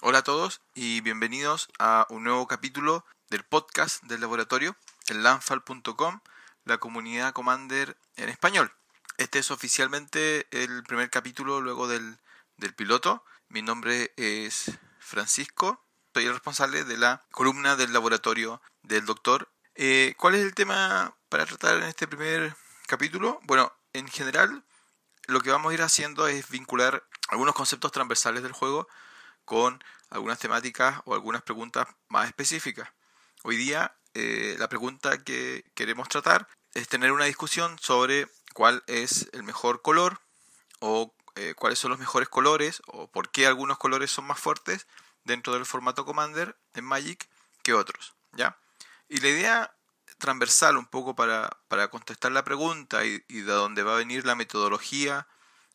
Hola a todos y bienvenidos a un nuevo capítulo del podcast del laboratorio, el lanfal.com, la comunidad Commander en español. Este es oficialmente el primer capítulo luego del, del piloto. Mi nombre es Francisco, soy el responsable de la columna del laboratorio del doctor. Eh, ¿Cuál es el tema para tratar en este primer capítulo? Bueno, en general lo que vamos a ir haciendo es vincular algunos conceptos transversales del juego con algunas temáticas o algunas preguntas más específicas. Hoy día eh, la pregunta que queremos tratar es tener una discusión sobre cuál es el mejor color o eh, cuáles son los mejores colores o por qué algunos colores son más fuertes dentro del formato Commander en Magic que otros. ¿ya? Y la idea transversal un poco para, para contestar la pregunta y, y de dónde va a venir la metodología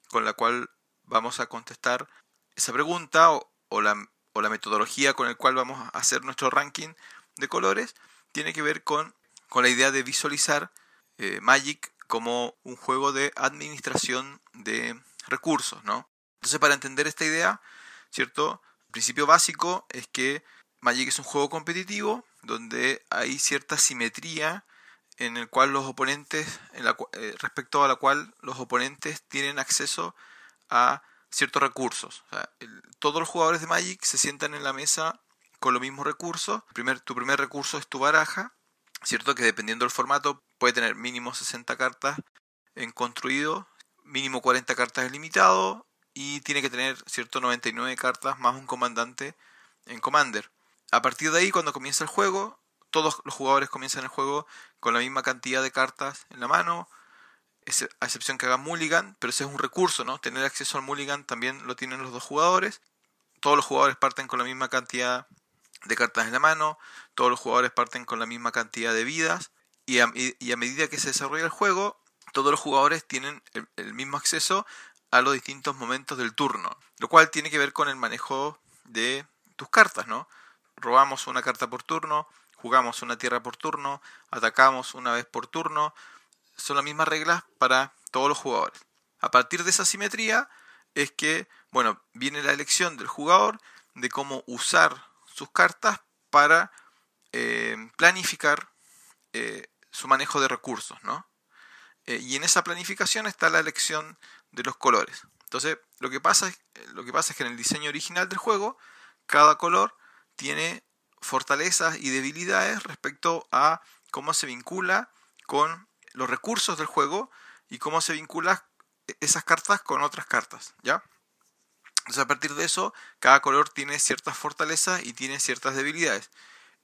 con la cual vamos a contestar esa pregunta o, o la, o la metodología con la cual vamos a hacer nuestro ranking de colores tiene que ver con, con la idea de visualizar eh, Magic como un juego de administración de recursos, ¿no? Entonces, para entender esta idea, ¿cierto? El principio básico es que Magic es un juego competitivo donde hay cierta simetría en el cual los oponentes, eh, respecto a la cual los oponentes tienen acceso a ciertos recursos. todos los jugadores de Magic se sientan en la mesa con los mismos recursos. Tu primer recurso es tu baraja, ¿cierto? Que dependiendo del formato puede tener mínimo 60 cartas en construido, mínimo 40 cartas en limitado y tiene que tener, ¿cierto? 99 cartas más un comandante en Commander. A partir de ahí, cuando comienza el juego, todos los jugadores comienzan el juego con la misma cantidad de cartas en la mano, a excepción que haga mulligan, pero ese es un recurso, ¿no? Tener acceso al mulligan también lo tienen los dos jugadores. Todos los jugadores parten con la misma cantidad de cartas en la mano, todos los jugadores parten con la misma cantidad de vidas, y a, medida que se desarrolla el juego, todos los jugadores tienen el, mismo acceso a los distintos momentos del turno, lo cual tiene que ver con el manejo de tus cartas, ¿no? Robamos una carta por turno, jugamos una tierra por turno, atacamos una vez por turno, son las mismas reglas para todos los jugadores. A partir de esa simetría es que, bueno, viene la elección del jugador de cómo usar sus cartas para eh, planificar eh, su manejo de recursos, ¿no? Eh, y en esa planificación está la elección de los colores. Entonces, lo que, pasa, lo que pasa es que en el diseño original del juego, cada color tiene fortalezas y debilidades respecto a cómo se vincula con los recursos del juego y cómo se vinculan esas cartas con otras cartas, ¿ya? Entonces a partir de eso, cada color tiene ciertas fortalezas y tiene ciertas debilidades.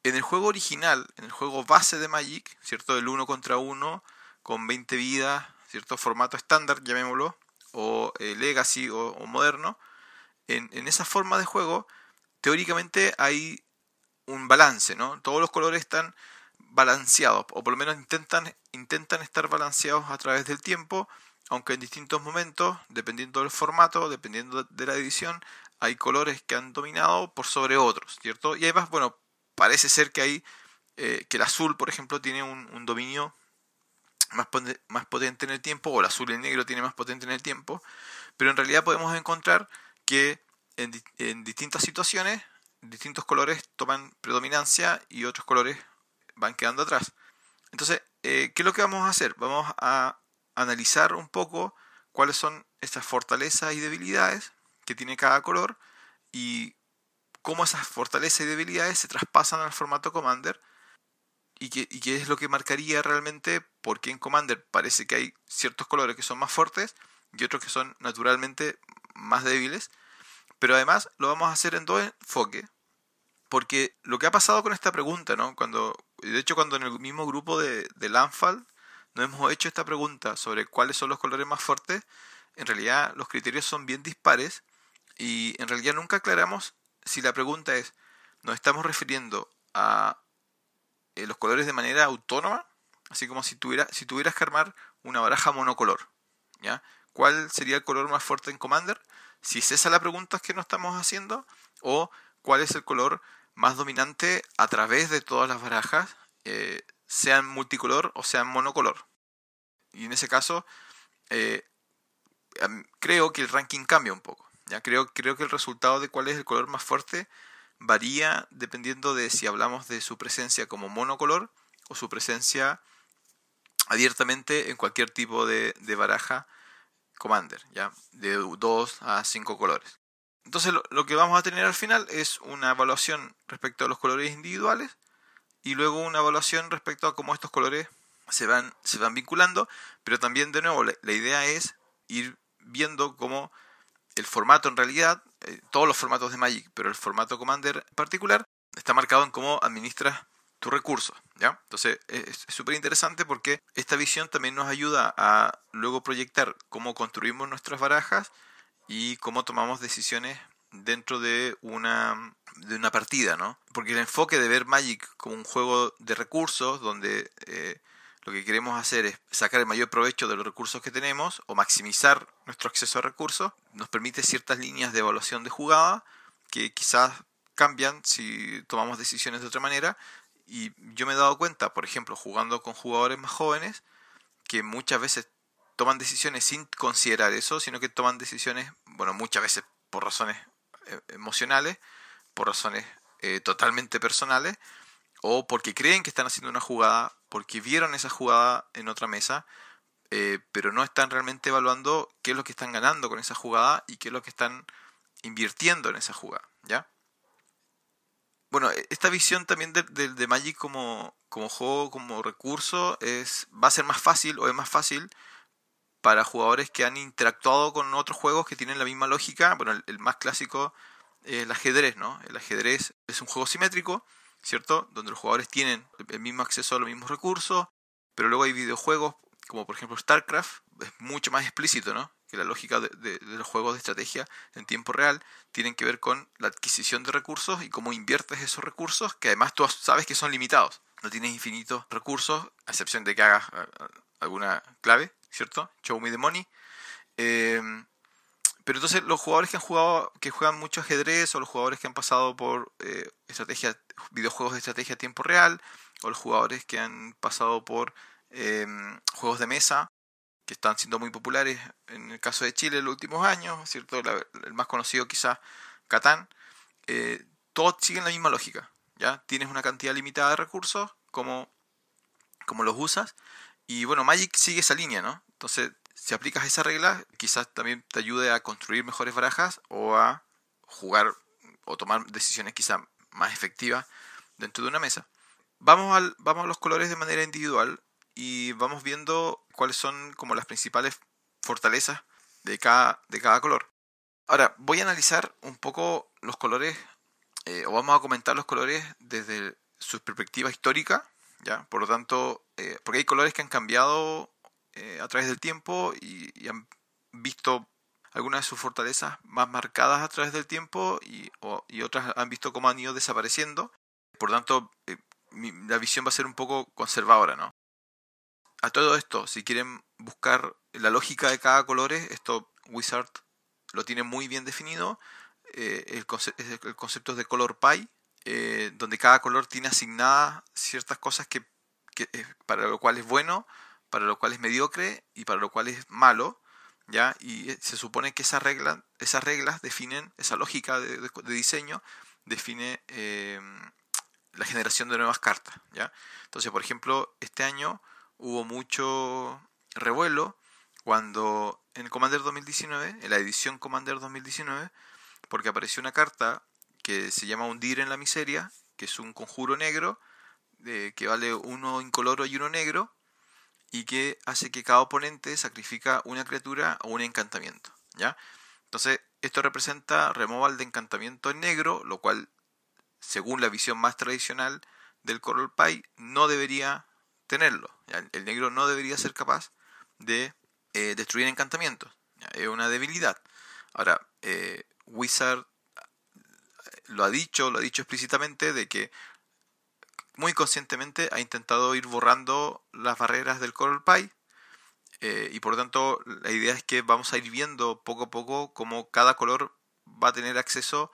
En el juego original, en el juego base de Magic, ¿cierto? El 1 contra 1 con 20 vidas, cierto formato estándar, llamémoslo, o eh, legacy o, moderno, en, en, esa forma de juego, teóricamente hay un balance, ¿no? Todos los colores están balanceados, o por lo menos intentan, intentan estar balanceados a través del tiempo, aunque en distintos momentos, dependiendo del formato, dependiendo de la edición, hay colores que han dominado por sobre otros, ¿cierto? Y además, bueno, parece ser que hay, eh, que el azul, por ejemplo, tiene un, dominio más, más potente en el tiempo, o el azul y el negro tiene más potente en el tiempo, pero en realidad podemos encontrar que en, en distintas situaciones, distintos colores toman predominancia y otros colores van quedando atrás. Entonces, eh, ¿qué es lo que vamos a hacer? Vamos a analizar un poco cuáles son estas fortalezas y debilidades que tiene cada color y cómo esas fortalezas y debilidades se traspasan al formato Commander y qué, es lo que marcaría realmente por qué en Commander parece que hay ciertos colores que son más fuertes y otros que son naturalmente más débiles. Pero además lo vamos a hacer en dos enfoques. Porque lo que ha pasado con esta pregunta, ¿no? Cuando, de hecho, cuando en el mismo grupo de, de Landfall nos hemos hecho esta pregunta sobre cuáles son los colores más fuertes, en realidad los criterios son bien dispares y en realidad nunca aclaramos si la pregunta es, ¿nos estamos refiriendo a eh, los colores de manera autónoma? Así como si, tuviera, si tuvieras que armar una baraja monocolor. ¿ya? ¿Cuál sería el color más fuerte en Commander? Si es esa la pregunta que nos estamos haciendo, o cuál es el color más dominante a través de todas las barajas, eh, sean multicolor o sean monocolor. Y en ese caso, eh, creo que el ranking cambia un poco. Ya creo, creo que el resultado de cuál es el color más fuerte varía dependiendo de si hablamos de su presencia como monocolor o su presencia abiertamente en cualquier tipo de, baraja Commander, ¿ya? de 2 a 5 colores. Entonces lo, que vamos a tener al final es una evaluación respecto a los colores individuales y luego una evaluación respecto a cómo estos colores se van, vinculando, pero también de nuevo la, idea es ir viendo cómo el formato en realidad, eh, todos los formatos de Magic, pero el formato Commander particular, está marcado en cómo administras tu recurso, ¿ya? Entonces es súper interesante porque esta visión también nos ayuda a luego proyectar cómo construimos nuestras barajas y cómo tomamos decisiones dentro de una, de una partida, ¿no? Porque el enfoque de ver Magic como un juego de recursos donde eh, lo que queremos hacer es sacar el mayor provecho de los recursos que tenemos o maximizar nuestro acceso a recursos, nos permite ciertas líneas de evaluación de jugada que quizás cambian si tomamos decisiones de otra manera y yo me he dado cuenta, por ejemplo, jugando con jugadores más jóvenes, que muchas veces toman decisiones sin considerar eso, sino que toman decisiones, bueno, muchas veces por razones eh, emocionales, por razones eh, totalmente personales, o porque creen que están haciendo una jugada, porque vieron esa jugada en otra mesa, eh, pero no están realmente evaluando qué es lo que están ganando con esa jugada y qué es lo que están invirtiendo en esa jugada, ¿ya? bueno, e, esta visión también de, de, Magic como, como, juego, como recurso, es, va a ser más fácil o es más fácil para jugadores que han interactuado con otros juegos que tienen la misma lógica. Bueno, el, más clásico es el ajedrez, ¿no? El ajedrez es un juego simétrico, ¿cierto? Donde los jugadores tienen el mismo acceso a los mismos recursos, pero luego hay videojuegos como por ejemplo StarCraft, es mucho más explícito, ¿no? que la lógica de, los juegos de estrategia en tiempo real tienen que ver con la adquisición de recursos y cómo inviertes esos recursos, que además tú sabes que son limitados. No tienes infinitos recursos, a excepción de que hagas eh, alguna clave, ¿cierto? Show me the money. Em, pero entonces los jugadores que han jugado, que juegan mucho ajedrez, o los jugadores que han pasado por eh, estrategia, videojuegos de estrategia a tiempo real, o los jugadores que han pasado por em, juegos de mesa, que están siendo muy populares en el caso de Chile en los últimos años, ¿cierto? el más conocido quizás Catán, eh, todos siguen la misma lógica, ¿ya? Tienes una cantidad limitada de recursos, como, como los usas, y bueno, Magic sigue esa línea, ¿no? Entonces, si aplicas esa regla, quizás también te ayude a construir mejores barajas o a jugar o tomar decisiones quizás más efectivas dentro de una mesa. Vamos, al, vamos a los colores de manera individual y vamos viendo cuáles son como las principales fortalezas de cada, de cada color. Ahora, voy a analizar un poco los colores, eh, o vamos a comentar los colores desde su perspectiva histórica, ¿ya? Por lo tanto, eh, porque hay colores que han cambiado eh, a través del tiempo y, han visto algunas de sus fortalezas más marcadas a través del tiempo y, y otras han visto cómo han ido desapareciendo. Por lo tanto, la visión va a ser un poco conservadora, ¿no? a todo esto, si quieren buscar la lógica de cada color, esto Wizard lo tiene muy bien definido. Eh, el, concepto es de color pie, eh, donde cada color tiene asignadas ciertas cosas que, eh, para lo cual es bueno, para lo cual es mediocre y para lo cual es malo. ¿ya? Y se supone que esa regla, esas reglas definen, esa lógica de, diseño define la generación de nuevas cartas. ¿ya? Entonces, por ejemplo, este año hubo mucho revuelo cuando en Commander 2019, en la edición Commander 2019, porque apareció una carta que se llama Hundir en la Miseria, que es un conjuro negro, de, que vale uno incoloro y uno negro, y que hace que cada oponente sacrifica una criatura o un encantamiento. ¿ya? Entonces, esto representa removal de encantamiento en negro, lo cual, según la visión más tradicional del Coral Pie, no debería tenerlo. El negro no debería ser capaz de eh, destruir encantamientos. Es una debilidad. Ahora, eh, Wizard eh, lo ha dicho, lo ha dicho explícitamente de que muy conscientemente ha intentado ir borrando las barreras del Coral Pie y por lo tanto la idea es que vamos a ir viendo poco a poco cómo cada color va a tener acceso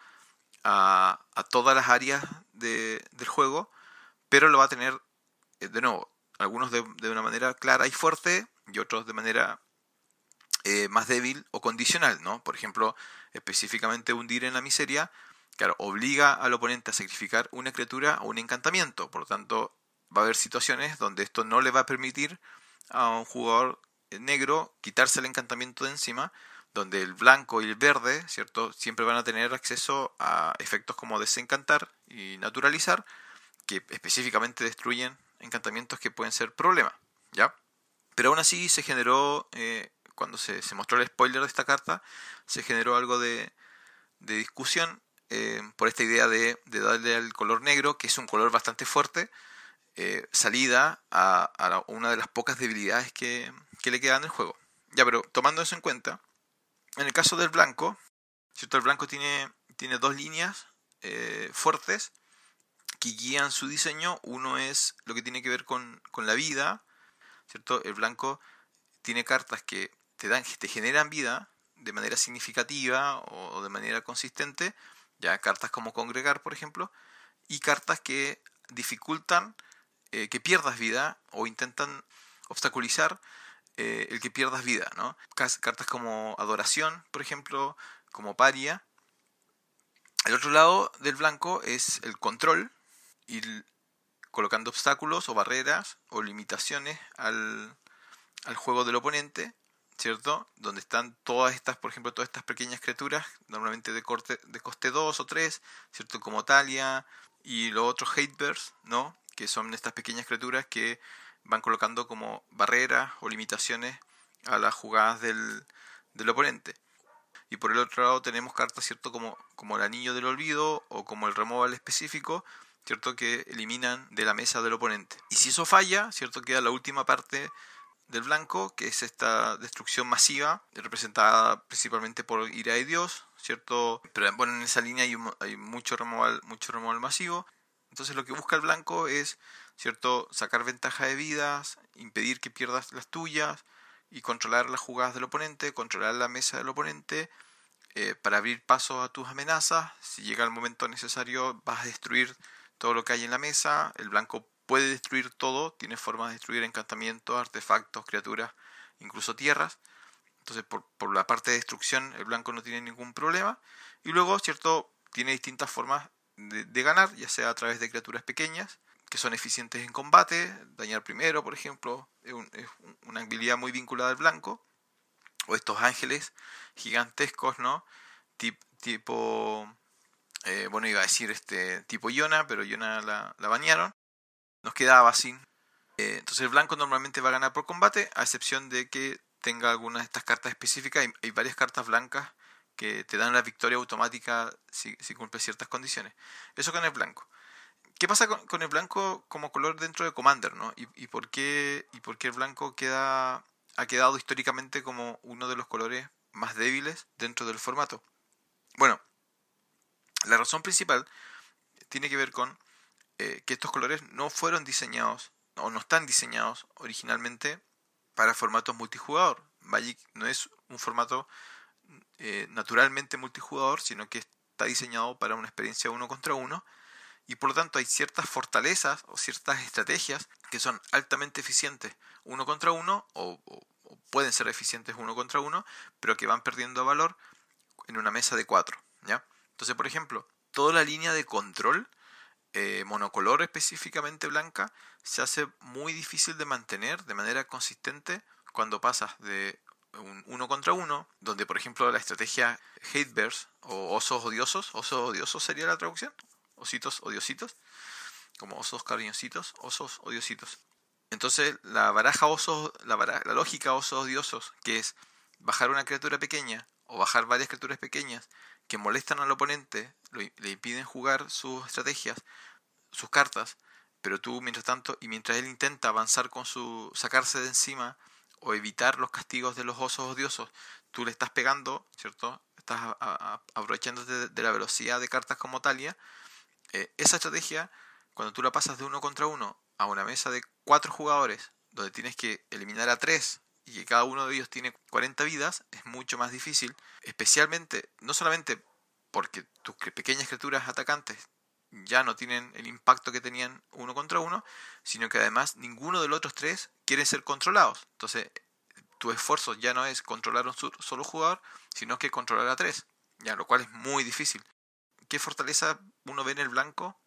a, a todas las áreas de, del juego, pero lo va a tener de nuevo algunos de, una manera clara y fuerte y otros de manera eh, más débil o condicional, ¿no? Por ejemplo, específicamente hundir en la miseria, claro, obliga al oponente a sacrificar una criatura o un encantamiento. Por lo tanto, va a haber situaciones donde esto no le va a permitir a un jugador negro quitarse el encantamiento de encima, donde el blanco y el verde, ¿cierto? Siempre van a tener acceso a efectos como desencantar y naturalizar, que específicamente destruyen encantamientos que pueden ser problema, ¿ya? Pero aún así se generó, eh, cuando se, mostró el spoiler de esta carta, se generó algo de, discusión eh, por esta idea de, darle al color negro, que es un color bastante fuerte, eh, salida a, una de las pocas debilidades que, que le quedan en el juego. Ya, pero tomando eso en cuenta, en el caso del blanco, ¿cierto? El blanco tiene, tiene dos líneas eh, fuertes que guían su diseño. Uno es lo que tiene que ver con, la vida, ¿cierto? El blanco tiene cartas que te, dan, te generan vida de manera significativa o de manera consistente, ya cartas como congregar, por ejemplo, y cartas que dificultan eh, que pierdas vida o intentan obstaculizar eh, el que pierdas vida, ¿no? Cartas como adoración, por ejemplo, como paria. El otro lado del blanco es el control, ir colocando obstáculos o barreras o limitaciones al, al juego del oponente, ¿cierto? Donde están todas estas, por ejemplo, todas estas pequeñas criaturas, normalmente de, corte, de coste 2 o 3, ¿cierto? Como Talia y los otros Hatebirds, ¿no? Que son estas pequeñas criaturas que van colocando como barreras o limitaciones a las jugadas del, del oponente. Y por el otro lado tenemos cartas, ¿cierto? Como, como el anillo del olvido o como el removal específico, ¿cierto? Que eliminan de la mesa del oponente. Y si eso falla, ¿cierto? Queda la última parte del blanco, que es esta destrucción masiva, representada principalmente por ira de Dios, ¿cierto? Pero bueno, en esa línea hay, hay mucho, removal, mucho removal masivo. Entonces lo que busca el blanco es ¿cierto? Sacar ventaja de vidas, impedir que pierdas las tuyas y controlar las jugadas del oponente, controlar la mesa del oponente eh, para abrir paso a tus amenazas. Si llega el momento necesario vas a destruir todo lo que hay en la mesa. El blanco puede destruir todo, tiene formas de destruir encantamientos, artefactos, criaturas, incluso tierras. Entonces por, por la parte de destrucción el blanco no tiene ningún problema. Y luego, ¿cierto? Tiene distintas formas de, ganar, ya sea a través de criaturas pequeñas, que son eficientes en combate, dañar primero, por ejemplo, es, una habilidad muy vinculada al blanco, o estos ángeles gigantescos, ¿no? tipo, eh, bueno, iba a decir este tipo Yona, pero Yona la, bañaron, nos quedaba sin. Eh, entonces el blanco normalmente va a ganar por combate, a excepción de que tenga algunas de estas cartas específicas. Hay, varias cartas blancas que te dan la victoria automática si, si cumple ciertas condiciones. Eso con el blanco. ¿Qué pasa con, el blanco como color dentro de Commander, no? ¿Y, por qué, ¿Y por qué el blanco queda, ha quedado históricamente como uno de los colores más débiles dentro del formato? Bueno, la razón principal tiene que ver con eh, que estos colores no fueron diseñados o no están diseñados originalmente para formatos multijugador. Magic no es un formato eh, naturalmente multijugador, sino que está diseñado para una experiencia uno contra uno y por lo tanto hay ciertas fortalezas o ciertas estrategias que son altamente eficientes uno contra uno o, pueden ser eficientes uno contra uno, pero que van perdiendo valor en una mesa de cuatro. ¿ya? Entonces, por ejemplo, toda la línea de control eh, monocolor específicamente blanca se hace muy difícil de mantener de manera consistente cuando pasas de un uno contra uno, donde por ejemplo la estrategia Hate Bears o osos odiosos, osos odiosos sería la traducción, ositos odiositos, como osos cariñositos, osos odiositos. Entonces la baraja osos, la, la lógica osos odiosos, que es bajar una criatura pequeña o bajar varias criaturas pequeñas que molestan al oponente, le impiden jugar sus estrategias, sus cartas, pero tú mientras tanto, y mientras él intenta avanzar con su, sacarse de encima o evitar los castigos de los osos odiosos, tú le estás pegando, ¿cierto? Estás aprovechándote de la velocidad de cartas como Talia eh, esa estrategia, cuando tú la pasas de uno contra uno a una mesa de cuatro jugadores, donde tienes que eliminar a tres y que cada uno de ellos tiene 40 vidas, es mucho más difícil, especialmente, no solamente porque tus pequeñas criaturas atacantes ya no tienen el impacto que tenían uno contra uno, sino que además ninguno de los otros tres quiere ser controlados. Entonces, tu esfuerzo ya no es controlar a un solo jugador, sino que controlar a tres, ya, lo cual es muy difícil. ¿Qué fortaleza uno ve en el blanco?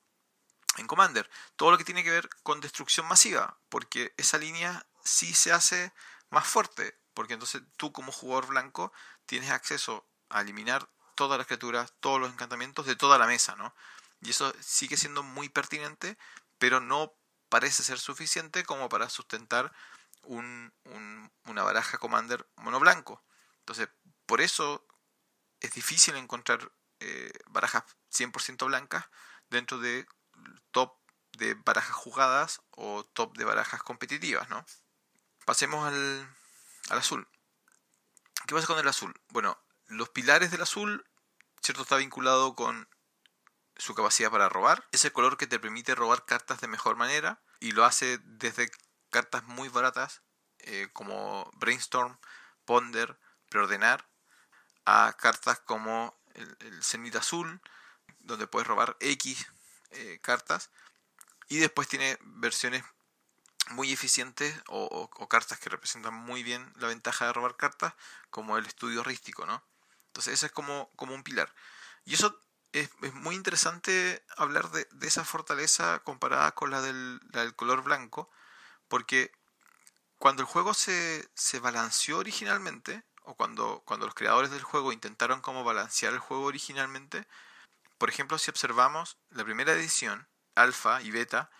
En Commander, todo lo que tiene que ver con destrucción masiva, porque esa línea sí se hace más fuerte, porque entonces tú como jugador blanco tienes acceso a eliminar todas las criaturas, todos los encantamientos de toda la mesa, ¿no? Y eso sigue siendo muy pertinente, pero no parece ser suficiente como para sustentar un, una baraja Commander mono blanco. Entonces, por eso es difícil encontrar eh, barajas 100% blancas dentro de top de barajas jugadas o top de barajas competitivas, ¿no? Pasemos al, al azul. ¿Qué pasa con el azul? Bueno, los pilares del azul, ¿cierto? Está vinculado con su capacidad para robar. Es el color que te permite robar cartas de mejor manera y lo hace desde cartas muy baratas eh, como Brainstorm, Ponder, Preordenar, a cartas como el, el Azul, donde puedes robar X eh, cartas. Y después tiene versiones muy eficientes o, cartas que representan muy bien la ventaja de robar cartas, como el estudio rístico, ¿no? Entonces, ese es como, como un pilar. Y eso es, muy interesante hablar de, esa fortaleza comparada con la del, color blanco, porque cuando el juego se, se balanceó originalmente, o cuando, cuando los creadores del juego intentaron como balancear el juego originalmente, por ejemplo, si observamos la primera edición, alfa y beta,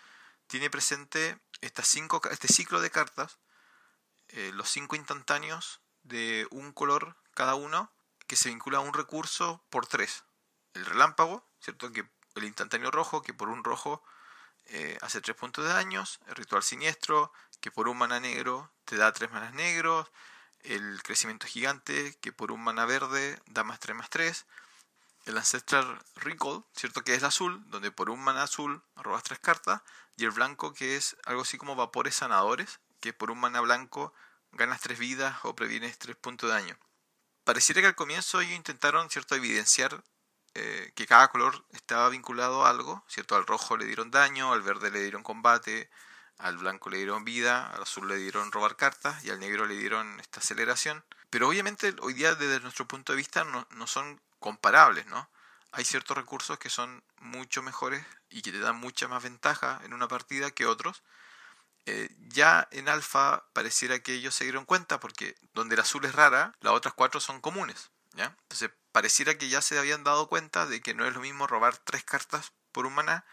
tiene presente estas cinco, este ciclo de cartas, eh, los cinco instantáneos de un color cada uno, que se vincula a un recurso por tres. El relámpago, ¿cierto? Que el instantáneo rojo, que por un rojo eh, hace tres puntos de daños. El ritual siniestro, que por un mana negro te da tres manas negros. El crecimiento gigante, que por un mana verde da más 3 más 3 el Ancestral Recall, ¿cierto? Que es azul, donde por un mana azul robas tres cartas, y el blanco que es algo así como vapores sanadores, que por un mana blanco ganas tres vidas o previenes tres puntos de daño. Pareciera que al comienzo ellos intentaron, ¿cierto?, evidenciar eh, que cada color estaba vinculado a algo, ¿cierto? Al rojo le dieron daño, al verde le dieron combate, al blanco le dieron vida, al azul le dieron robar cartas y al negro le dieron esta aceleración. Pero obviamente hoy día desde nuestro punto de vista no, no son comparables, ¿no? Hay ciertos recursos que son mucho mejores y que te dan mucha más ventaja en una partida que otros. Eh, ya en alfa pareciera que ellos se dieron cuenta porque donde el azul es rara, las otras cuatro son comunes. ¿Ya? Entonces pareciera que ya se habían dado cuenta de que no es lo mismo robar tres cartas por un maná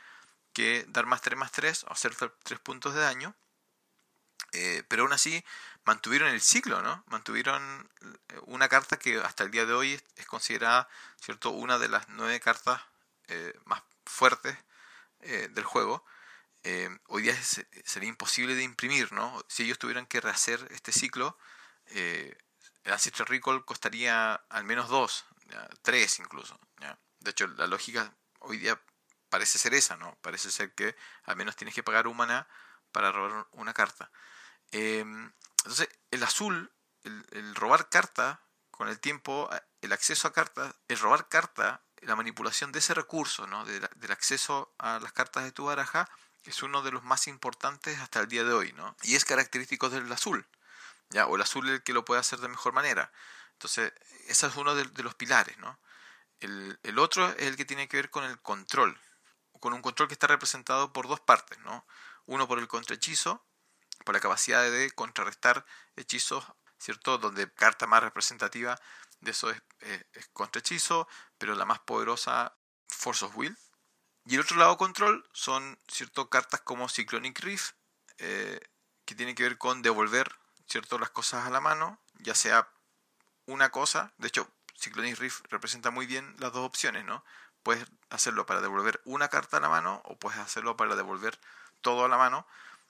que dar más 3 más 3 o hacer tres puntos de daño. Eh, pero aún así mantuvieron el ciclo, ¿no? Mantuvieron eh, una carta que hasta el día de hoy es considerada, ¿cierto?, una de las nueve cartas eh, más fuertes del juego. hoy día sería imposible de imprimir, ¿no? Si ellos tuvieran que rehacer este ciclo, el Ancestral Recall costaría al menos dos, tres incluso. De hecho, la lógica hoy día parece ser esa, ¿no? Parece ser que al menos tienes que pagar un maná para robar una carta. Em, entonces, el azul, el, robar carta, con el tiempo, el acceso a cartas, el robar carta, la manipulación de ese recurso, ¿no? del acceso a las cartas de tu baraja, es uno de los más importantes hasta el día de hoy, ¿no? Y es característico del azul, O el azul el que lo puede hacer de mejor manera. Entonces, ese es uno de, los pilares. El, otro es el que tiene que ver con el control, con un control que está representado por dos partes, ¿no? Uno por el contrahechizo, por la capacidad de contrarrestar hechizos, ¿cierto? Donde carta más representativa de eso es, contrahechizo, pero la más poderosa, Force of Will. Y el otro lado control son, ¿cierto? Cartas como Cyclonic Rift, eh, que tienen que ver con devolver, ¿cierto? Las cosas a la mano, ya sea una cosa, de hecho, Cyclonic Rift representa muy bien las dos opciones, ¿no? Puedes hacerlo para devolver una carta a la mano o puedes hacerlo para devolver todo a la mano,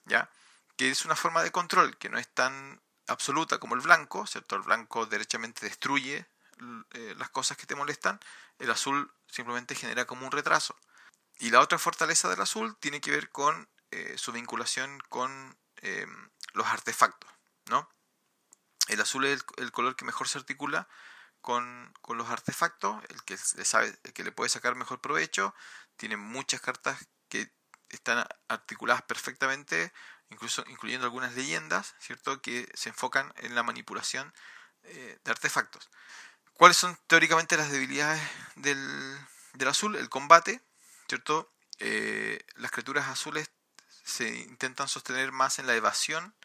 ¿ya? que es una forma de control que no es tan absoluta como el blanco, ¿cierto? El blanco derechamente destruye eh, las cosas que te molestan, el azul simplemente genera como un retraso. Y la otra fortaleza del azul tiene que ver con eh, su vinculación con em, los artefactos, ¿no? El azul es el, color que mejor se articula con, con, los artefactos, el que, le sabe, el que le puede sacar mejor provecho, tiene muchas cartas que están articuladas perfectamente incluso incluyendo algunas leyendas, ¿cierto? Que se enfocan en la manipulación eh, de artefactos. ¿Cuáles son teóricamente las debilidades del, del azul? El combate, ¿cierto? Eh, las criaturas azules se intentan sostener más en la evasión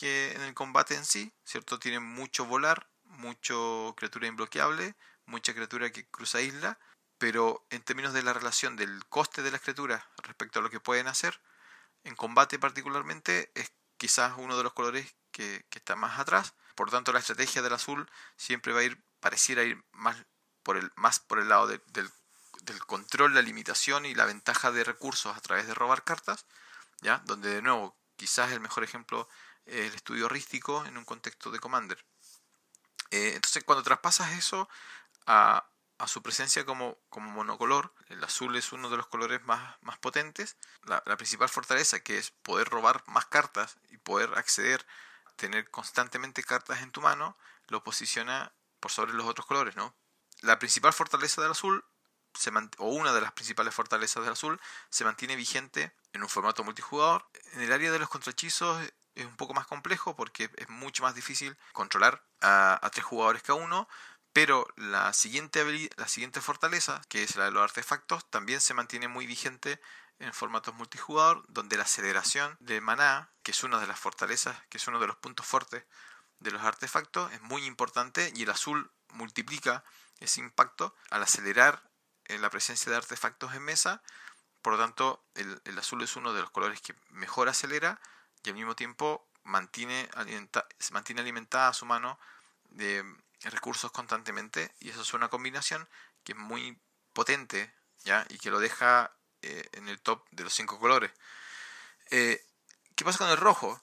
que en el combate en sí, ¿cierto? Tienen mucho volar, mucho criatura imbloqueable, mucha criatura que cruza isla, pero en términos de la relación del coste de las criaturas respecto a lo que pueden hacer, en combate particularmente es quizás uno de los colores que, está más atrás. Por tanto, la estrategia del azul siempre va a ir, pareciera ir más por el, más por el lado del, control, la limitación y la ventaja de recursos a través de robar cartas, ¿ya? Donde de nuevo, quizás el mejor ejemplo el estudio rístico en un contexto de Commander. Eh, entonces, cuando traspasas eso a, a su presencia como, como, monocolor, el azul es uno de los colores más, más potentes, la, la, principal fortaleza que es poder robar más cartas y poder acceder, tener constantemente cartas en tu mano, lo posiciona por sobre los otros colores, ¿no? La principal fortaleza del azul o una de las principales fortalezas del azul, se mantiene vigente en un formato multijugador. En el área de los contrahechizos es un poco más complejo porque es mucho más difícil controlar a, tres jugadores cada uno, pero la siguiente, la siguiente fortaleza, que es la de los artefactos, también se mantiene muy vigente en formatos multijugador, donde la aceleración de maná, que es una de las fortalezas, que es uno de los puntos fuertes de los artefactos, es muy importante y el azul multiplica ese impacto al acelerar en la presencia de artefactos en mesa. Por lo tanto, el, azul es uno de los colores que mejor acelera y al mismo tiempo mantiene, se mantiene alimentada a su mano de recursos constantemente. Y eso es una combinación que es muy potente ¿ya? y que lo deja eh, en el top de los cinco colores. Eh, ¿Qué pasa con el rojo?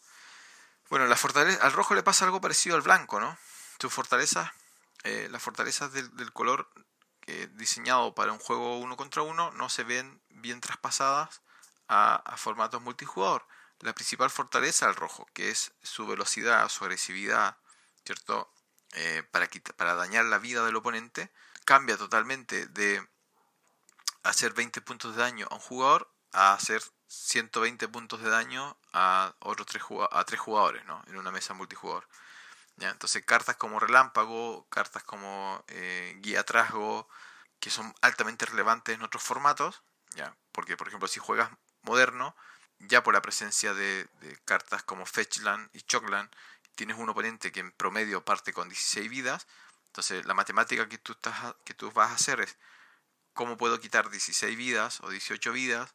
Bueno, la fortaleza, al rojo le pasa algo parecido al blanco, ¿no? Sus fortalezas, eh, las fortalezas del, del color diseñado para un juego uno contra uno no se ven bien traspasadas a, formatos multijugador. La principal fortaleza del rojo, que es su velocidad, su agresividad, ¿cierto? Eh, para, para dañar la vida del oponente, cambia totalmente de hacer 20 puntos de daño a un jugador a hacer 120 puntos de daño a otros tres, a tres jugadores ¿no? en una mesa multijugador. Entonces cartas como Relámpago, cartas como eh, Guía Trasgo, que son altamente relevantes en otros formatos, ¿ya? porque por ejemplo si juegas moderno, ya por la presencia de, cartas como Fetchland y Chocland, tienes un oponente que en promedio parte con 16 vidas, entonces la matemática que tú, estás, que tú vas a hacer es cómo puedo quitar 16 vidas o 18 vidas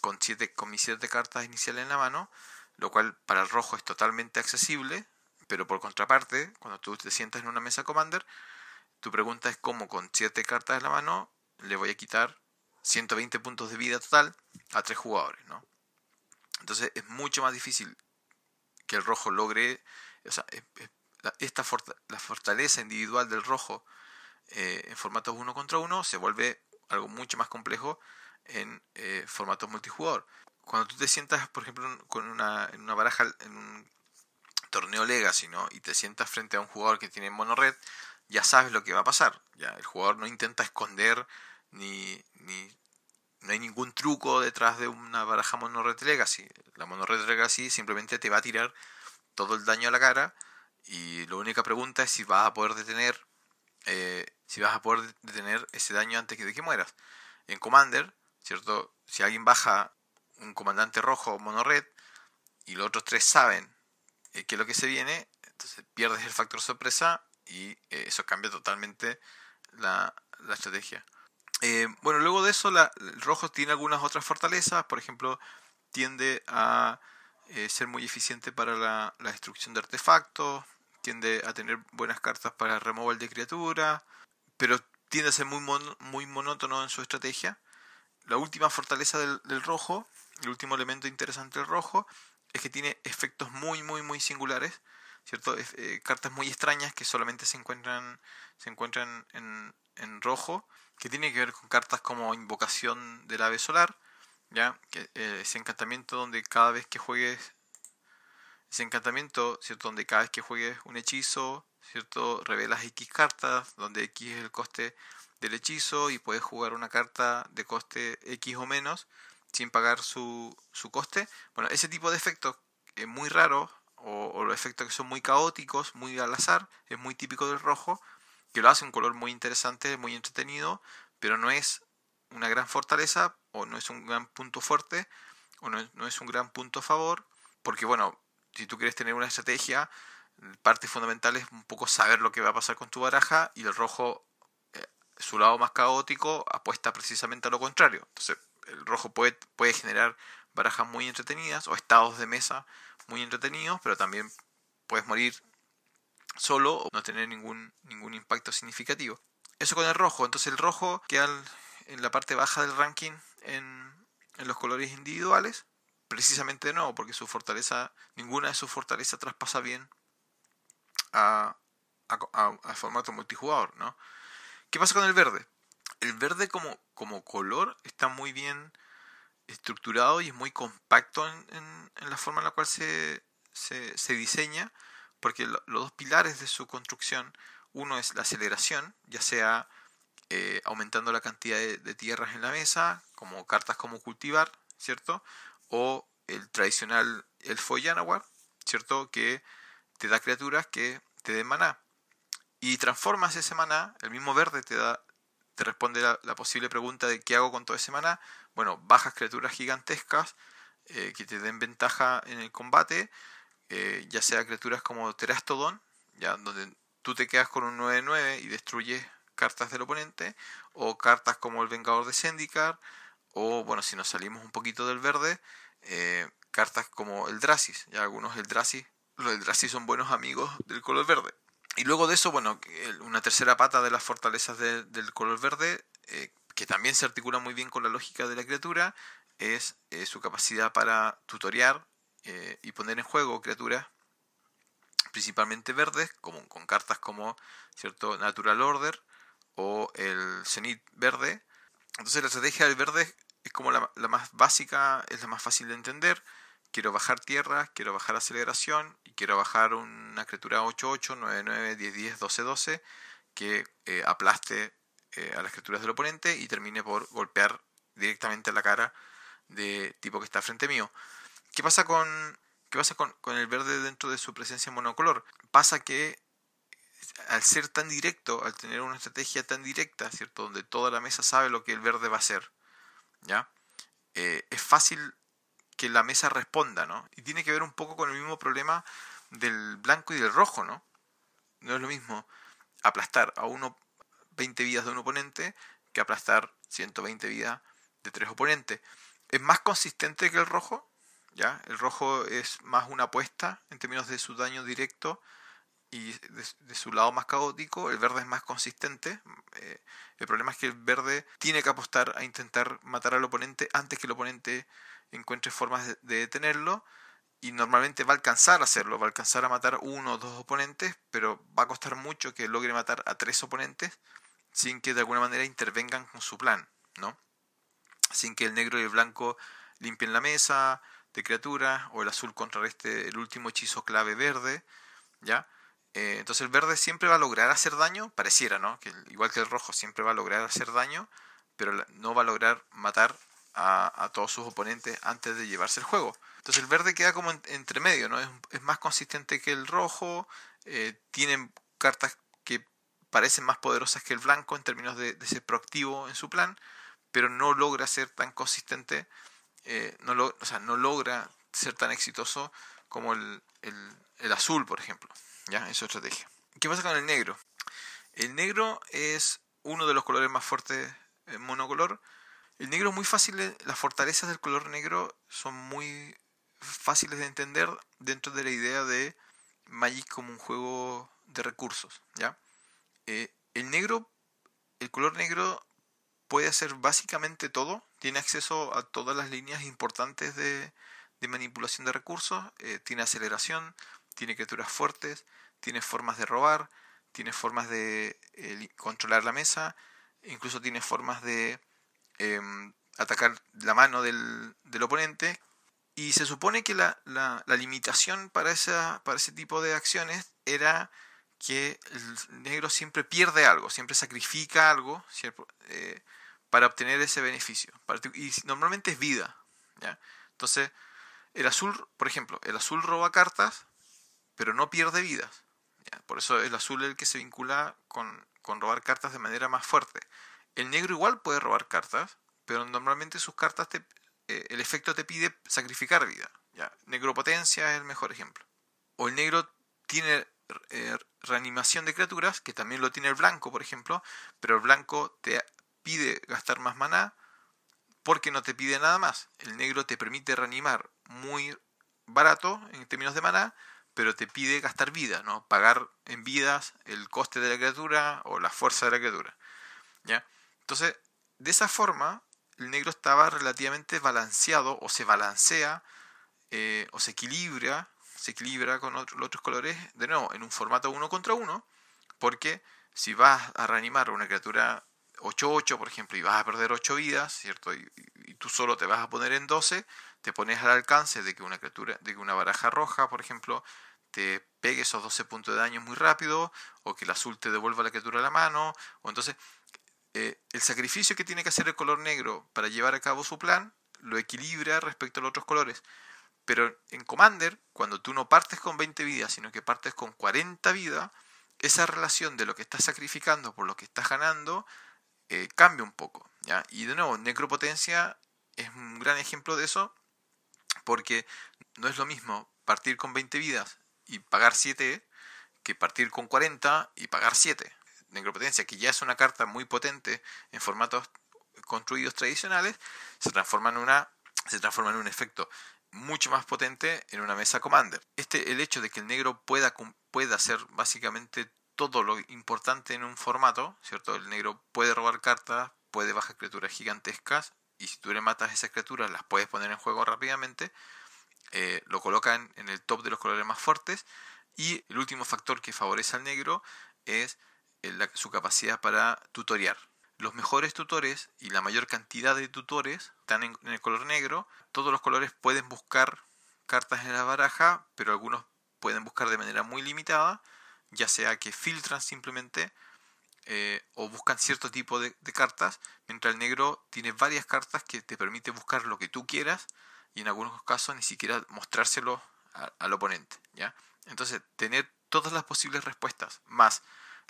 con, siete, con mis 7 cartas iniciales en la mano, lo cual para el rojo es totalmente accesible, pero por contraparte, cuando tú te sientas en una mesa Commander, tu pregunta es cómo con 7 cartas en la mano le voy a quitar 120 puntos de vida total a tres jugadores, ¿no? Entonces es mucho más difícil que el rojo logre, o sea, esta la fortaleza individual del rojo eh, en formatos uno contra uno se vuelve algo mucho más complejo en eh, formatos multijugador. Cuando tú te sientas, por ejemplo, con una, en una baraja, en un torneo Legacy, ¿no? Y te sientas frente a un jugador que tiene mono red, ya sabes lo que va a pasar. Ya el jugador no intenta esconder ni, ni no hay ningún truco detrás de una baraja mono red Legacy. La mono red Legacy simplemente te va a tirar todo el daño a la cara y la única pregunta es si vas a poder detener eh, si vas a poder detener ese daño antes de que mueras. En Commander, ¿cierto? Si alguien baja un comandante rojo mono red y los otros tres saben eh, qué es lo que se viene, entonces pierdes el factor sorpresa y eh, eso cambia totalmente la, estrategia. Eh, bueno, luego de eso, el rojo tiene algunas otras fortalezas, por ejemplo, tiende a ser muy eficiente para la, destrucción de artefactos, tiende a tener buenas cartas para removal de criaturas, pero tiende a ser muy, muy monótono en su estrategia. La última fortaleza del, del rojo, el último elemento interesante del rojo, es que tiene efectos muy, muy, muy singulares, ¿cierto? Eh, cartas muy extrañas que solamente se encuentran, se encuentran en, en, rojo, que tiene que ver con cartas como Invocación del Ave Solar, ¿ya? Que, eh, ese encantamiento donde cada vez que juegues, ese encantamiento, ¿cierto? Donde cada vez que juegues un hechizo, ¿cierto? Revelas X cartas, donde X es el coste del hechizo y puedes jugar una carta de coste X o menos, sin pagar su, su coste. Bueno, ese tipo de efectos eh, muy raros o, los efectos que son muy caóticos, muy al azar, es muy típico del rojo, que lo hace un color muy interesante, muy entretenido, pero no es una gran fortaleza o no es un gran punto fuerte o no es, un gran punto a favor, porque bueno, si tú quieres tener una estrategia, parte fundamental es un poco saber lo que va a pasar con tu baraja y el rojo, eh, su lado más caótico, apuesta precisamente a lo contrario. Entonces, el rojo puede, puede generar barajas muy entretenidas o estados de mesa muy entretenidos, pero también puedes morir solo no tener ningún, ningún impacto significativo. Eso con el rojo. Entonces el rojo queda en la parte baja del ranking en, en los colores individuales. Precisamente no, porque su fortaleza, ninguna de sus fortalezas traspasa bien a, a, formato multijugador, ¿no? ¿Qué pasa con el verde? El verde como, como color está muy bien estructurado y es muy compacto en, en, la forma en la cual se, se diseña, porque los dos pilares de su construcción, uno es la aceleración, ya sea eh, aumentando la cantidad de, tierras en la mesa, como cartas como cultivar, ¿cierto? O el tradicional elfo Yanawar, ¿cierto? Que te da criaturas que te den maná. Y transformas ese maná, el mismo verde te da te responde la, posible pregunta de qué hago con toda esa maná. Bueno, bajas criaturas gigantescas eh, que te den ventaja en el combate, eh, ya sea criaturas como Terastodon, ya donde tú te quedas con un 9-9 y destruyes cartas del oponente, o cartas como el Vengador de Zendikar, o bueno, si nos salimos un poquito del verde, eh, cartas como el Dracis, ya algunos el Dracis, los Dracis son buenos amigos del color verde. Y luego de eso, bueno, una tercera pata de las fortalezas del color verde, eh, que también se articula muy bien con la lógica de la criatura, es su capacidad para tutoriar eh, y poner en juego criaturas principalmente verdes, con cartas como cierto Natural Order o el Zenith verde. Entonces la estrategia del verde es como la, más básica, es la más fácil de entender quiero bajar tierra, quiero bajar aceleración y quiero bajar una criatura 8-8, 9-9, 10-10, 12-12 que eh, aplaste eh, a las criaturas del oponente y termine por golpear directamente la cara de tipo que está frente mío. ¿Qué pasa con, qué pasa con, el verde dentro de su presencia monocolor? Pasa que al ser tan directo, al tener una estrategia tan directa, ¿cierto? Donde toda la mesa sabe lo que el verde va a hacer, ¿ya? Eh, es fácil que la mesa responda, ¿no? Y tiene que ver un poco con el mismo problema del blanco y del rojo, ¿no? No es lo mismo aplastar a uno 20 vidas de un oponente que aplastar 120 vidas de tres oponentes. Es más consistente que el rojo, ¿ya? El rojo es más una apuesta en términos de su daño directo y de, su lado más caótico, el verde es más consistente. Eh, el problema es que el verde tiene que apostar a intentar matar al oponente antes que el oponente encuentre formas de, detenerlo y normalmente va a alcanzar a hacerlo, va a alcanzar a matar uno o dos oponentes, pero va a costar mucho que logre matar a tres oponentes sin que de alguna manera intervengan con su plan, ¿no? Sin que el negro y el blanco limpien la mesa de criaturas o el azul contrarreste el último hechizo clave verde, ¿ya? Eh, entonces el verde siempre va a lograr hacer daño, pareciera, ¿no? Que igual que el rojo siempre va a lograr hacer daño, pero no va a lograr matar a, todos sus oponentes antes de llevarse el juego. Entonces el verde queda como entre medio, ¿no? Es, más consistente que el rojo, eh, tiene cartas que parecen más poderosas que el blanco en términos de, ser proactivo en su plan, pero no logra ser tan consistente, eh, no, lo, o sea, no logra ser tan exitoso como el, el, azul, por ejemplo. ¿Ya? Es su estrategia. ¿Qué pasa con el negro? El negro es uno de los colores más fuertes en monocolor, el negro es muy fácil, las fortalezas del color negro son muy fáciles de entender dentro de la idea de Magic como un juego de recursos, ¿ya? Eh, el negro, el color negro puede hacer básicamente todo, tiene acceso a todas las líneas importantes de, manipulación de recursos, eh, tiene aceleración, tiene criaturas fuertes, tiene formas de robar, tiene formas de eh, controlar la mesa, incluso tiene formas de Em, atacar la mano del, oponente. Y se supone que la, limitación para, esa, para ese tipo de acciones era que el negro siempre pierde algo, siempre sacrifica algo eh, para obtener ese beneficio. Y normalmente es vida. ¿ya? Entonces, El azul, por ejemplo, el azul roba cartas, pero no pierde vidas. Por eso el azul es el que se vincula con, robar cartas de manera más fuerte. El negro igual puede robar cartas, pero normalmente sus cartas, te, eh, el efecto te pide sacrificar vida. ¿ya? Negro potencia es el mejor ejemplo. O el negro tiene eh, reanimación de criaturas, que también lo tiene el blanco, por ejemplo, pero el blanco te pide gastar más maná porque no te pide nada más. El negro te permite reanimar muy barato en términos de maná, pero te pide gastar vida, ¿no? Pagar en vidas el coste de la criatura o la fuerza de la criatura. ¿Ya? Entonces, de esa forma, el negro estaba relativamente balanceado o se balancea eh, o se equilibra, se equilibra con los otros colores, de nuevo, en un formato uno contra uno, porque si vas a reanimar una criatura 8-8, por ejemplo, y vas a perder 8 vidas, ¿cierto? Y, tú solo te vas a poner en 12, te pones al alcance de que una criatura, de que una baraja roja, por ejemplo, te pegue esos 12 puntos de daño muy rápido, o que el azul te devuelva la criatura a la mano, o entonces eh, el sacrificio que tiene que hacer el color negro para llevar a cabo su plan lo equilibra respecto a los otros colores. Pero en Commander, cuando tú no partes con 20 vidas, sino que partes con 40 vidas, esa relación de lo que estás sacrificando por lo que estás ganando eh, cambia un poco. ¿ya? Y de nuevo, Necropotencia es un gran ejemplo de eso, porque no es lo mismo partir con 20 vidas y pagar 7 que partir con 40 y pagar 7. Necropotencia, que ya es una carta muy potente en formatos construidos tradicionales, se transforma en una se transforma en un efecto mucho más potente en una mesa commander. Este el hecho de que el negro pueda pueda hacer básicamente todo lo importante en un formato, ¿cierto? El negro puede robar cartas, puede bajar criaturas gigantescas y si tú le matas esas criaturas las puedes poner en juego rápidamente eh, lo coloca en, el top de los colores más fuertes. Y el último factor que favorece al negro es su capacidad para tutoriar. Los mejores tutores y la mayor cantidad de tutores están en, el color negro. Todos los colores pueden buscar cartas en la baraja, pero algunos pueden buscar de manera muy limitada, ya sea que filtran simplemente eh, o buscan cierto tipo de, de, cartas, mientras el negro tiene varias cartas que te permite buscar lo que tú quieras y en algunos casos ni siquiera mostrárselo al oponente. ¿ya? Entonces, tener todas las posibles respuestas más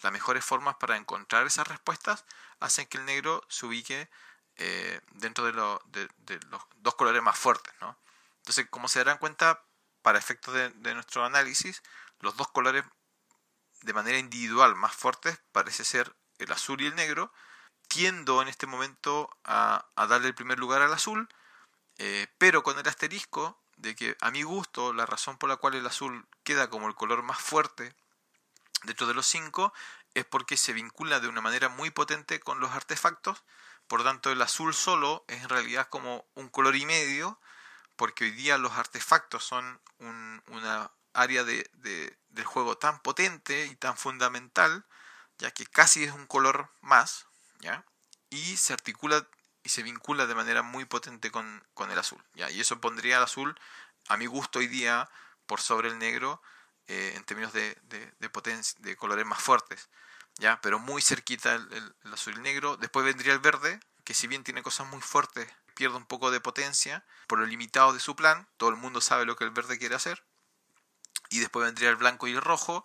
las mejores formas para encontrar esas respuestas hacen que el negro se ubique eh, dentro de, los dos colores más fuertes. ¿no? Entonces, como se darán cuenta, para efectos de, nuestro análisis, los dos colores de manera individual más fuertes parece ser el azul y el negro. Tiendo en este momento a, darle el primer lugar al azul, eh, pero con el asterisco de que a mi gusto la razón por la cual el azul queda como el color más fuerte dentro de los cinco es porque se vincula de una manera muy potente con los artefactos, por tanto el azul solo es en realidad como un color y medio, porque hoy día los artefactos son una área de, del juego tan potente y tan fundamental, ya que casi es un color más, ¿ya? y se articula y se vincula de manera muy potente con, el azul. ¿ya? Y eso pondría al azul, a mi gusto hoy día, por sobre el negro, eh, en términos de, de, potencia, de colores más fuertes. ¿ya? Pero muy cerquita el, azul y el negro. Después vendría el verde, que si bien tiene cosas muy fuertes, pierde un poco de potencia por lo limitado de su plan. Todo el mundo sabe lo que el verde quiere hacer. Y después vendría el blanco y el rojo.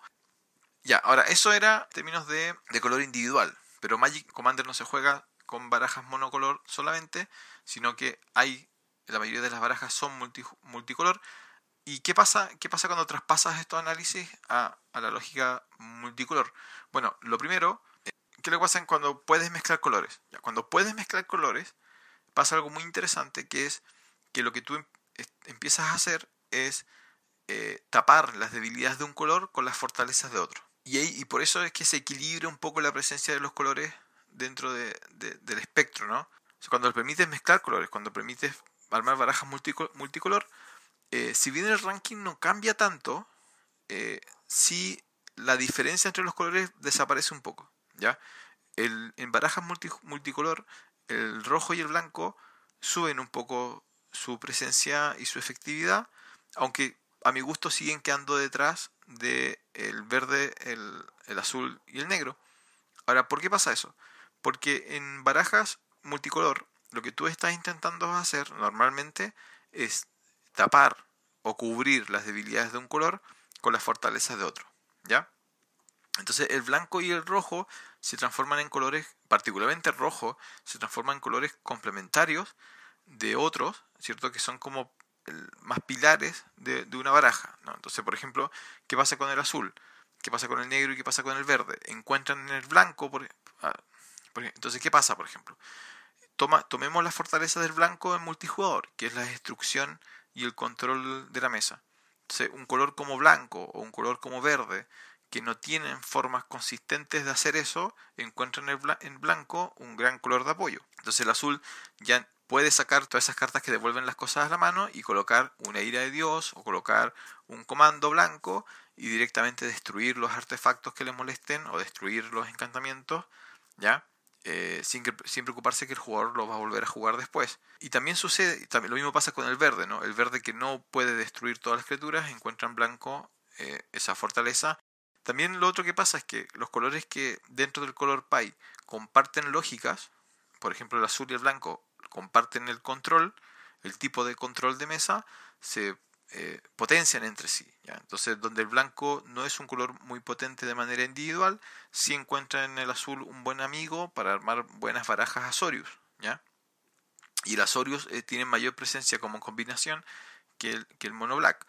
Ya, ahora, eso era en términos de, de color individual. Pero Magic Commander no se juega con barajas monocolor solamente, sino que hay, la mayoría de las barajas son multicolor. ¿Y qué pasa, qué pasa cuando traspasas estos análisis a, la lógica multicolor? Bueno, lo primero, eh, ¿qué le pasa cuando puedes mezclar colores? Cuando puedes mezclar colores, pasa algo muy interesante que es que lo que tú em, empiezas a hacer es eh, tapar las debilidades de un color con las fortalezas de otro. Y, por eso es que se equilibra un poco la presencia de los colores dentro de, del espectro, ¿no? cuando permites mezclar colores, cuando permites armar barajas multicolor, eh, si bien el ranking no cambia tanto, eh, sí la diferencia entre los colores desaparece un poco, ¿ya? El, en barajas multicolor, el rojo y el blanco suben un poco su presencia y su efectividad, aunque a mi gusto siguen quedando detrás del el verde, el, azul y el negro. Ahora, ¿por qué pasa eso? Porque en barajas multicolor, lo que tú estás intentando hacer normalmente es tapar o cubrir las debilidades de un color con las fortalezas de otro. ¿Ya? Entonces el blanco y el rojo se transforman en colores, particularmente rojo, se transforman en colores complementarios de otros, ¿cierto? Que son como más pilares de, una baraja. Entonces, por ejemplo, ¿qué pasa con el azul? ¿Qué pasa con el negro y qué pasa con el verde? Encuentran en el blanco, por, ah, entonces, ¿qué pasa, por ejemplo? Toma, tomemos la fortaleza del blanco en multijugador, que es la destrucción y el control de la mesa. Un color como blanco o un color como verde, que no tienen formas consistentes de hacer eso, encuentran en blanco un gran color de apoyo. Entonces el azul ya puede sacar todas esas cartas que devuelven las cosas a la mano y colocar una ira de Dios o colocar un comando blanco y directamente destruir los artefactos que le molesten o destruir los encantamientos, ¿ya? Eh, sin, preocuparse que el jugador lo va a volver a jugar después. Y también sucede, también, lo mismo pasa con el verde, ¿no? El verde que no puede destruir todas las criaturas encuentra en blanco eh, esa fortaleza. También lo otro que pasa es que los colores que dentro del color Pi comparten lógicas, por ejemplo el azul y el blanco comparten el control, el tipo de control de mesa, se eh, potencian entre sí. ¿ya? Entonces, donde el blanco no es un color muy potente de manera individual, sí encuentra en el azul un buen amigo para armar buenas barajas Azorius. ¿ya? Y el Azorius eh, tiene mayor presencia como combinación que el, que el mono black.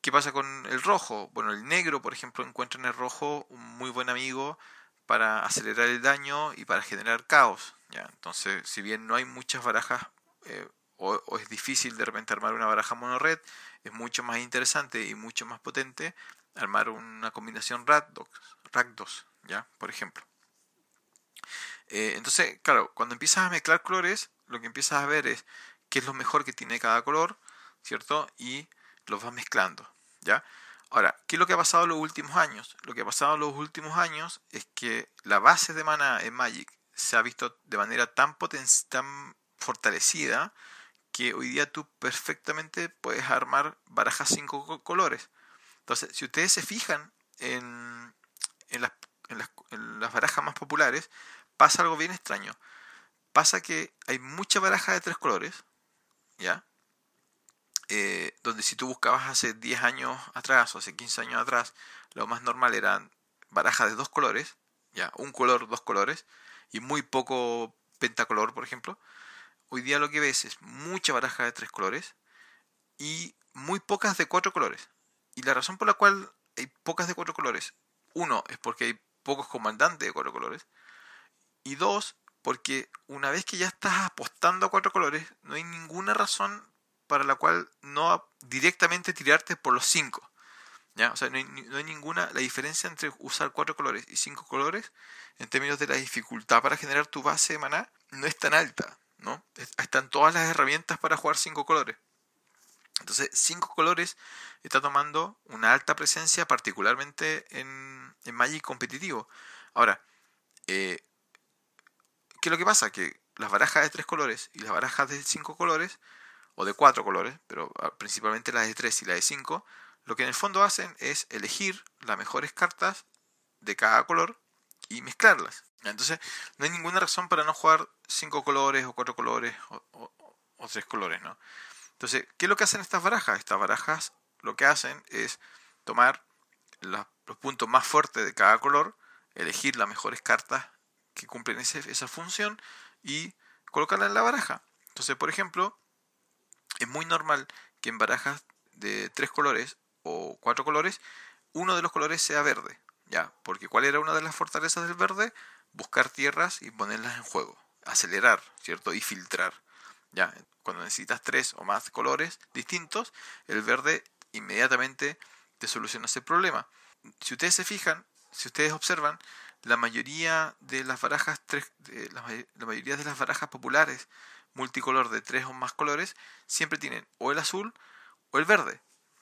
¿Qué pasa con el rojo? Bueno, el negro, por ejemplo, encuentra en el rojo un muy buen amigo para acelerar el daño y para generar caos. ¿ya? Entonces, si bien no hay muchas barajas eh, o, es difícil de repente armar una baraja mono red, es mucho más interesante y mucho más potente armar una combinación Rakdos, ¿ya? Por ejemplo. Eh, entonces, claro, cuando empiezas a mezclar colores, lo que empiezas a ver es qué es lo mejor que tiene cada color, ¿cierto? Y los vas mezclando, ¿ya? Ahora, ¿qué es lo que ha pasado en los últimos años? Lo que ha pasado en los últimos años es que la base de mana en Magic se ha visto de manera tan, tan fortalecida que hoy día tú perfectamente puedes armar barajas cinco colores. Entonces, si ustedes se fijan en, en, las, en, las, en, las, barajas más populares, pasa algo bien extraño. Pasa que hay mucha baraja de tres colores, ¿ya? Eh, donde si tú buscabas hace 10 años atrás o hace 15 años atrás, lo más normal eran barajas de dos colores, ya, un color, dos colores, y muy poco pentacolor, por ejemplo. Hoy día lo que ves es mucha baraja de tres colores y muy pocas de cuatro colores. Y la razón por la cual hay pocas de cuatro colores, uno, es porque hay pocos comandantes de cuatro colores. Y dos, porque una vez que ya estás apostando a cuatro colores, no hay ninguna razón para la cual no directamente tirarte por los cinco. ¿Ya? O sea, no hay, ninguna. La diferencia entre usar cuatro colores y cinco colores, en términos de la dificultad para generar tu base de maná, no es tan alta. ¿no? Están todas las herramientas para jugar cinco colores. Entonces, cinco colores está tomando una alta presencia, particularmente en, en Magic competitivo. Ahora, eh, ¿qué es lo que pasa? Que las barajas de tres colores y las barajas de cinco colores, o de cuatro colores, pero ah, principalmente las de tres y las de cinco, lo que en el fondo hacen es elegir las mejores cartas de cada color y mezclarlas. Entonces, no hay ninguna razón para no jugar cinco colores o cuatro colores o, tres colores, ¿no? Entonces, ¿qué es lo que hacen estas barajas? Estas barajas lo que hacen es tomar los puntos más fuertes de cada color, elegir las mejores cartas que cumplen esa función y colocarla en la baraja. Entonces, por ejemplo, es muy normal que en barajas de tres colores o cuatro colores, uno de los colores sea verde. ¿Ya? Porque ¿cuál era una de las fortalezas del verde? buscar tierras y ponerlas en juego, acelerar, ¿cierto? Y filtrar. Ya, cuando necesitas tres o más colores distintos, el verde inmediatamente te soluciona ese problema. Si ustedes se fijan, si ustedes observan, la mayoría de las barajas la mayoría de las barajas populares multicolor de tres o más colores siempre tienen o el azul o el verde.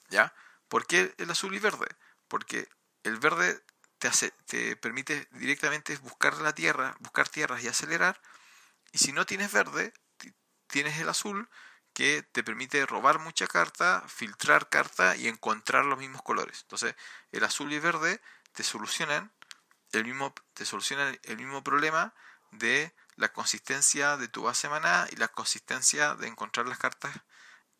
¿Ya? ¿Por qué el azul y verde? Porque el verde te, permite directamente buscar la tierra, buscar tierras y acelerar. Y si no tienes verde, tienes el azul que te permite robar mucha carta, filtrar carta y encontrar los mismos colores. Entonces, el azul y verde te solucionan el mismo, te solucionan el mismo problema de la consistencia de tu base maná y la consistencia de encontrar las cartas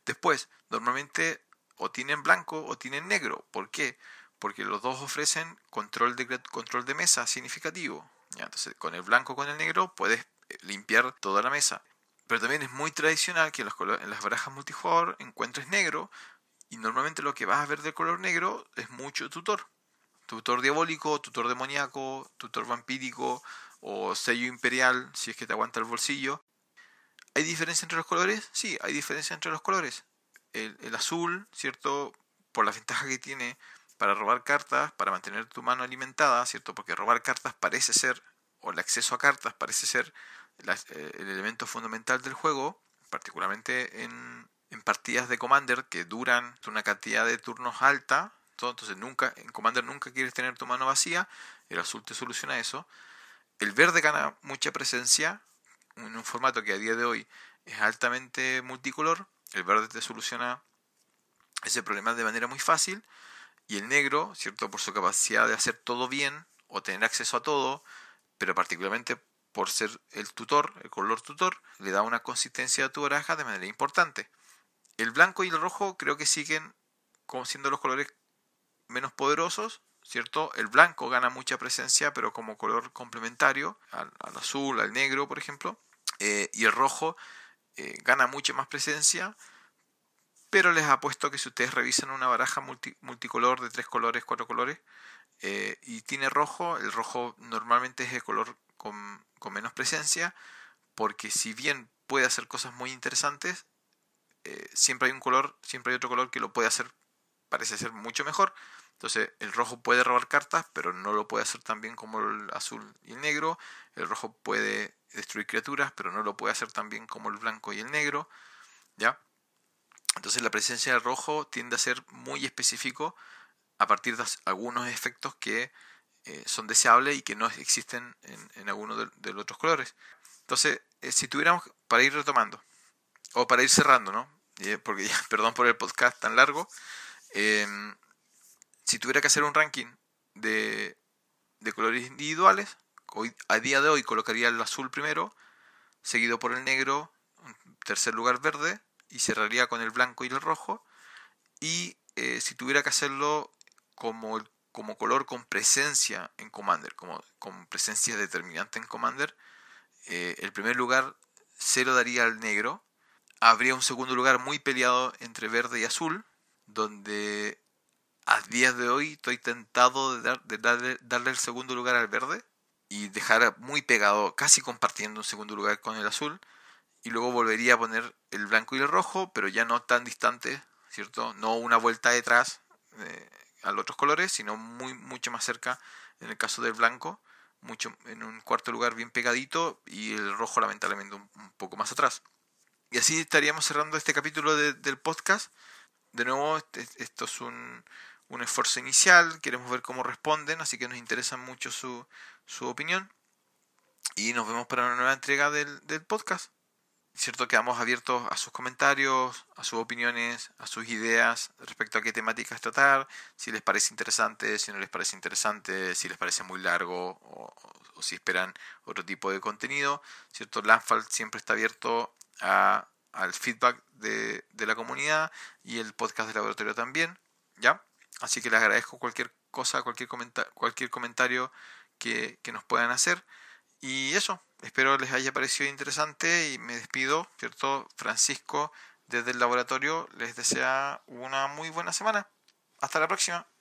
después. Normalmente o tienen blanco o tienen negro. ¿Por qué? Porque los dos ofrecen control de, control de mesa significativo. Entonces, con el blanco o con el negro puedes eh, limpiar toda la mesa. Pero también es muy tradicional que en las barajas multijugador encuentres negro y normalmente lo que vas a ver de color negro es mucho tutor. Tutor diabólico, tutor demoníaco, tutor vampírico o sello imperial si es que te aguanta el bolsillo. ¿Hay diferencia entre los colores? Sí, hay diferencia entre los colores. El, el azul, ¿cierto? Por la ventaja que tiene para robar cartas, para mantener tu mano alimentada, ¿cierto? Porque robar cartas parece ser, o el acceso a cartas parece ser eh, el elemento fundamental del juego, particularmente en, en partidas de Commander que duran una cantidad de turnos alta. Entonces nunca, en Commander nunca quieres tener tu mano vacía, el azul te soluciona eso. El verde gana mucha presencia en un formato que a día de hoy es altamente multicolor. El verde te soluciona ese problema de manera muy fácil y el negro, ¿cierto? Por su capacidad de hacer todo bien o tener acceso a todo, pero particularmente por ser el tutor, el color tutor, le da una consistencia a tu baraja de manera importante. El blanco y el rojo creo que siguen como siendo los colores menos poderosos, ¿cierto? El blanco gana mucha presencia, pero como color complementario al, azul, al negro, por ejemplo. Eh, y el rojo eh, gana mucha más presencia, pero les apuesto que si ustedes revisan una baraja multicolor de tres colores, cuatro colores, eh, y tiene rojo, el rojo normalmente es el color con, menos presencia, porque si bien puede hacer cosas muy interesantes, siempre hay un color, siempre hay otro color que lo puede hacer, parece ser mucho mejor. Entonces el rojo puede robar cartas, pero no lo puede hacer tan bien como el azul y el negro. El rojo puede destruir criaturas, pero no lo puede hacer tan bien como el blanco y el negro. ¿Ya? Entonces la presencia del rojo tiende a ser muy específico a partir de algunos efectos que eh, son deseables y que no existen en, alguno de, los otros colores. Entonces, eh, si tuviéramos, para ir retomando, o para ir cerrando, ¿no? Eh, porque ya, perdón por el podcast tan largo, em, si tuviera que hacer un ranking de, de colores individuales, hoy, a día de hoy colocaría el azul primero, seguido por el negro, en tercer lugar verde, y cerraría con el blanco y el rojo. Y eh, si tuviera que hacerlo como, como color con presencia en Commander, como con presencia determinante en Commander, eh, el primer lugar se lo daría al negro. Habría un segundo lugar muy peleado entre verde y azul, donde a días de hoy estoy tentado de, darle, darle el segundo lugar al verde y dejar muy pegado, casi compartiendo un segundo lugar con el azul y luego volvería a poner el blanco y el rojo, pero ya no tan distante, ¿cierto? No una vuelta detrás eh, a los otros colores, sino muy mucho más cerca en el caso del blanco, mucho en un cuarto lugar bien pegadito y el rojo lamentablemente un, poco más atrás. Y así estaríamos cerrando este capítulo del podcast. De nuevo, este, esto es un, un, esfuerzo inicial, queremos ver cómo responden, así que nos interesa mucho su, su opinión. Y nos vemos para una nueva entrega del, del podcast. ¿cierto? Quedamos abiertos a sus comentarios, a sus opiniones, a sus ideas respecto a qué temáticas tratar, si les parece interesante, si no les parece interesante, si les parece muy largo o, si esperan otro tipo de contenido, ¿cierto? Landfall siempre está abierto a, al feedback de, de, la comunidad y el podcast de laboratorio también, ¿ya? Así que les agradezco cualquier cosa, cualquier, cualquier comentario que, que nos puedan hacer. Y eso, espero les haya parecido interesante y me despido, ¿cierto? Francisco desde el laboratorio les desea una muy buena semana. Hasta la próxima.